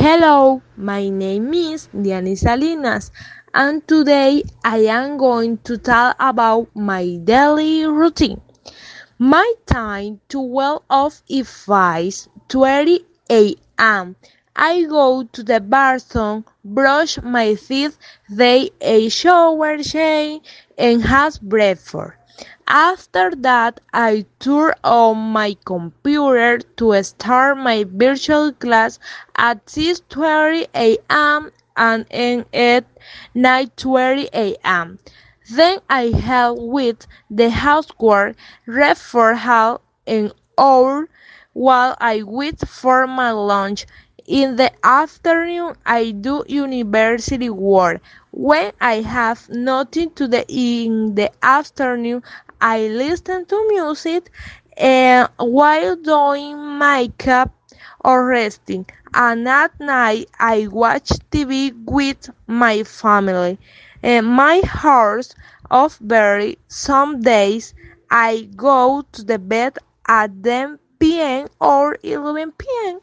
Hello, my name is Diany Salinas, and today I am going to talk about my daily routine. My time to well off is 5:20 a.m. I go to the bathroom, brush my teeth, take a shower, shave, and have breakfast. After that, I turn on my computer to start my virtual class at 6:30 a.m. and end at 9:30 a.m. Then I help with the housework, read for half an hour while I wait for my lunch. In the afternoon, I do university work. When I have nothing to do in the afternoon, I listen to music and while doing makeup or resting. And at night, I watch TV with my family. And my hours of vary. Some days I go to the bed at 10 p.m. or 11 p.m.